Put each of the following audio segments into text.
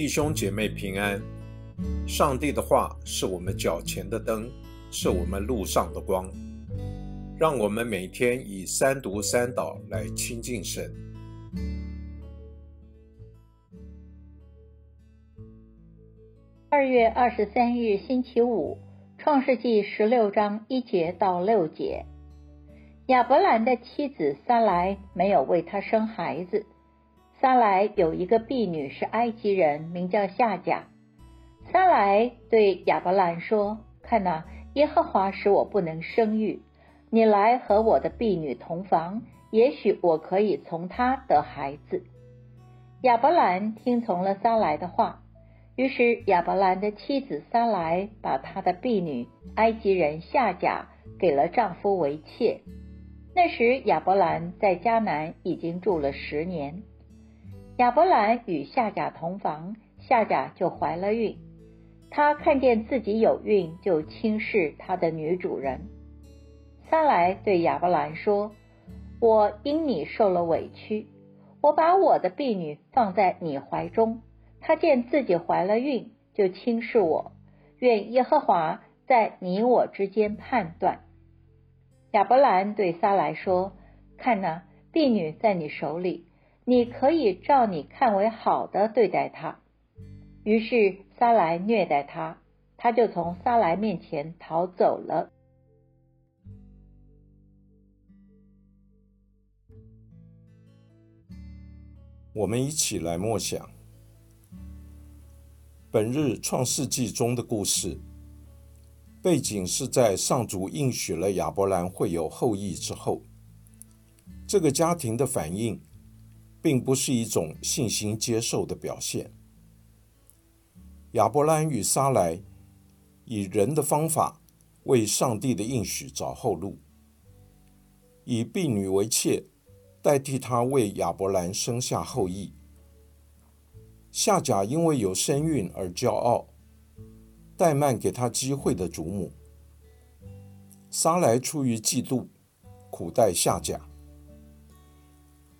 弟兄姐妹平安。上帝的话是我们脚前的灯，是我们路上的光。让我们每天以三读三祷来亲近神。二月二十三日星期五，创世纪十六章一节到六节。亚伯兰的妻子撒来没有为他生孩子。撒来有一个婢女是埃及人，名叫夏甲。撒来对亚伯兰说：“看哪，耶和华使我不能生育，你来和我的婢女同房，也许我可以从她得孩子。”亚伯兰听从了撒来的话，于是亚伯兰的妻子撒来把他的婢女埃及人夏甲给了丈夫为妾。那时，亚伯兰在迦南已经住了十年。亚伯兰与夏甲同房，夏甲就怀了孕。他看见自己有孕，就轻视他的女主人。撒来对亚伯兰说：“我因你受了委屈，我把我的婢女放在你怀中。她见自己怀了孕，就轻视我。愿耶和华在你我之间判断。”亚伯兰对撒来说：“看哪，婢女在你手里，你可以照你看为好的对待他。”于是撒来虐待他，他就从撒来面前逃走了。我们一起来默想本日创世纪中的故事。背景是在上主应许了亚伯兰会有后裔之后，这个家庭的反应，并不是一种信心接受的表现。亚伯兰与撒来以人的方法为上帝的应许找后路，以婢女为妾，代替他为亚伯兰生下后裔。夏甲因为有身孕而骄傲。怠慢给他机会的主母，撒来出于嫉妒，苦待夏甲。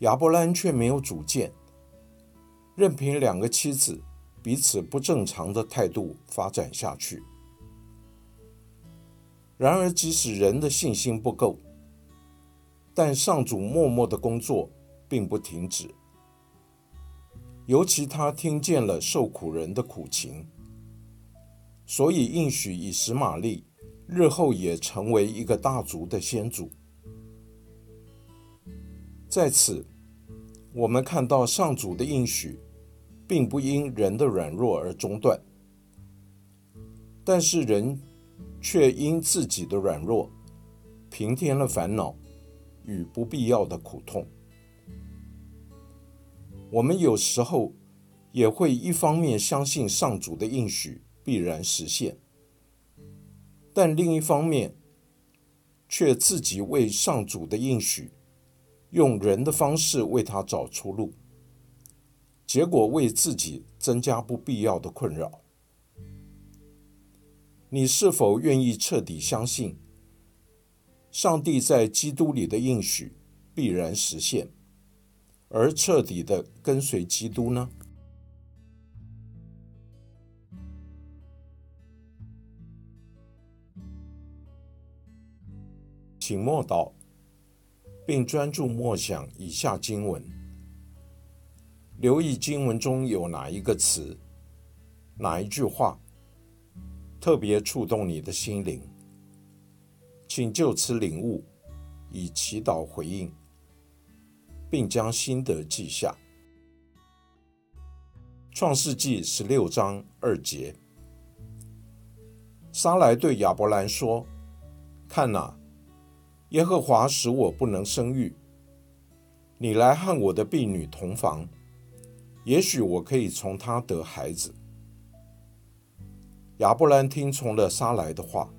亚伯兰却没有主见，任凭两个妻子彼此不正常的态度发展下去。然而，即使人的信心不够，但上主默默的工作并不停止，尤其他听见了受苦人的苦情。所以应许以实玛利日后也成为一个大族的先祖。在此，我们看到上主的应许，并不因人的软弱而中断，但是人却因自己的软弱，平添了烦恼与不必要的苦痛。我们有时候也会一方面相信上主的应许。必然实现，但另一方面，却自己为上主的应许，用人的方式为他找出路，结果为自己增加不必要的困扰。你是否愿意彻底相信，上帝在基督里的应许必然实现，而彻底的跟随基督呢？请默祷，并专注默想以下经文，留意经文中有哪一个词、哪一句话特别触动你的心灵，请就此领悟，以祈祷回应，并将心得记下。创世纪十六章二节，撒来对亚伯兰说：“看哪。”耶和华使我不能生育，你来和我的婢女同房，也许我可以从她得孩子。亚伯兰听从了撒来的话。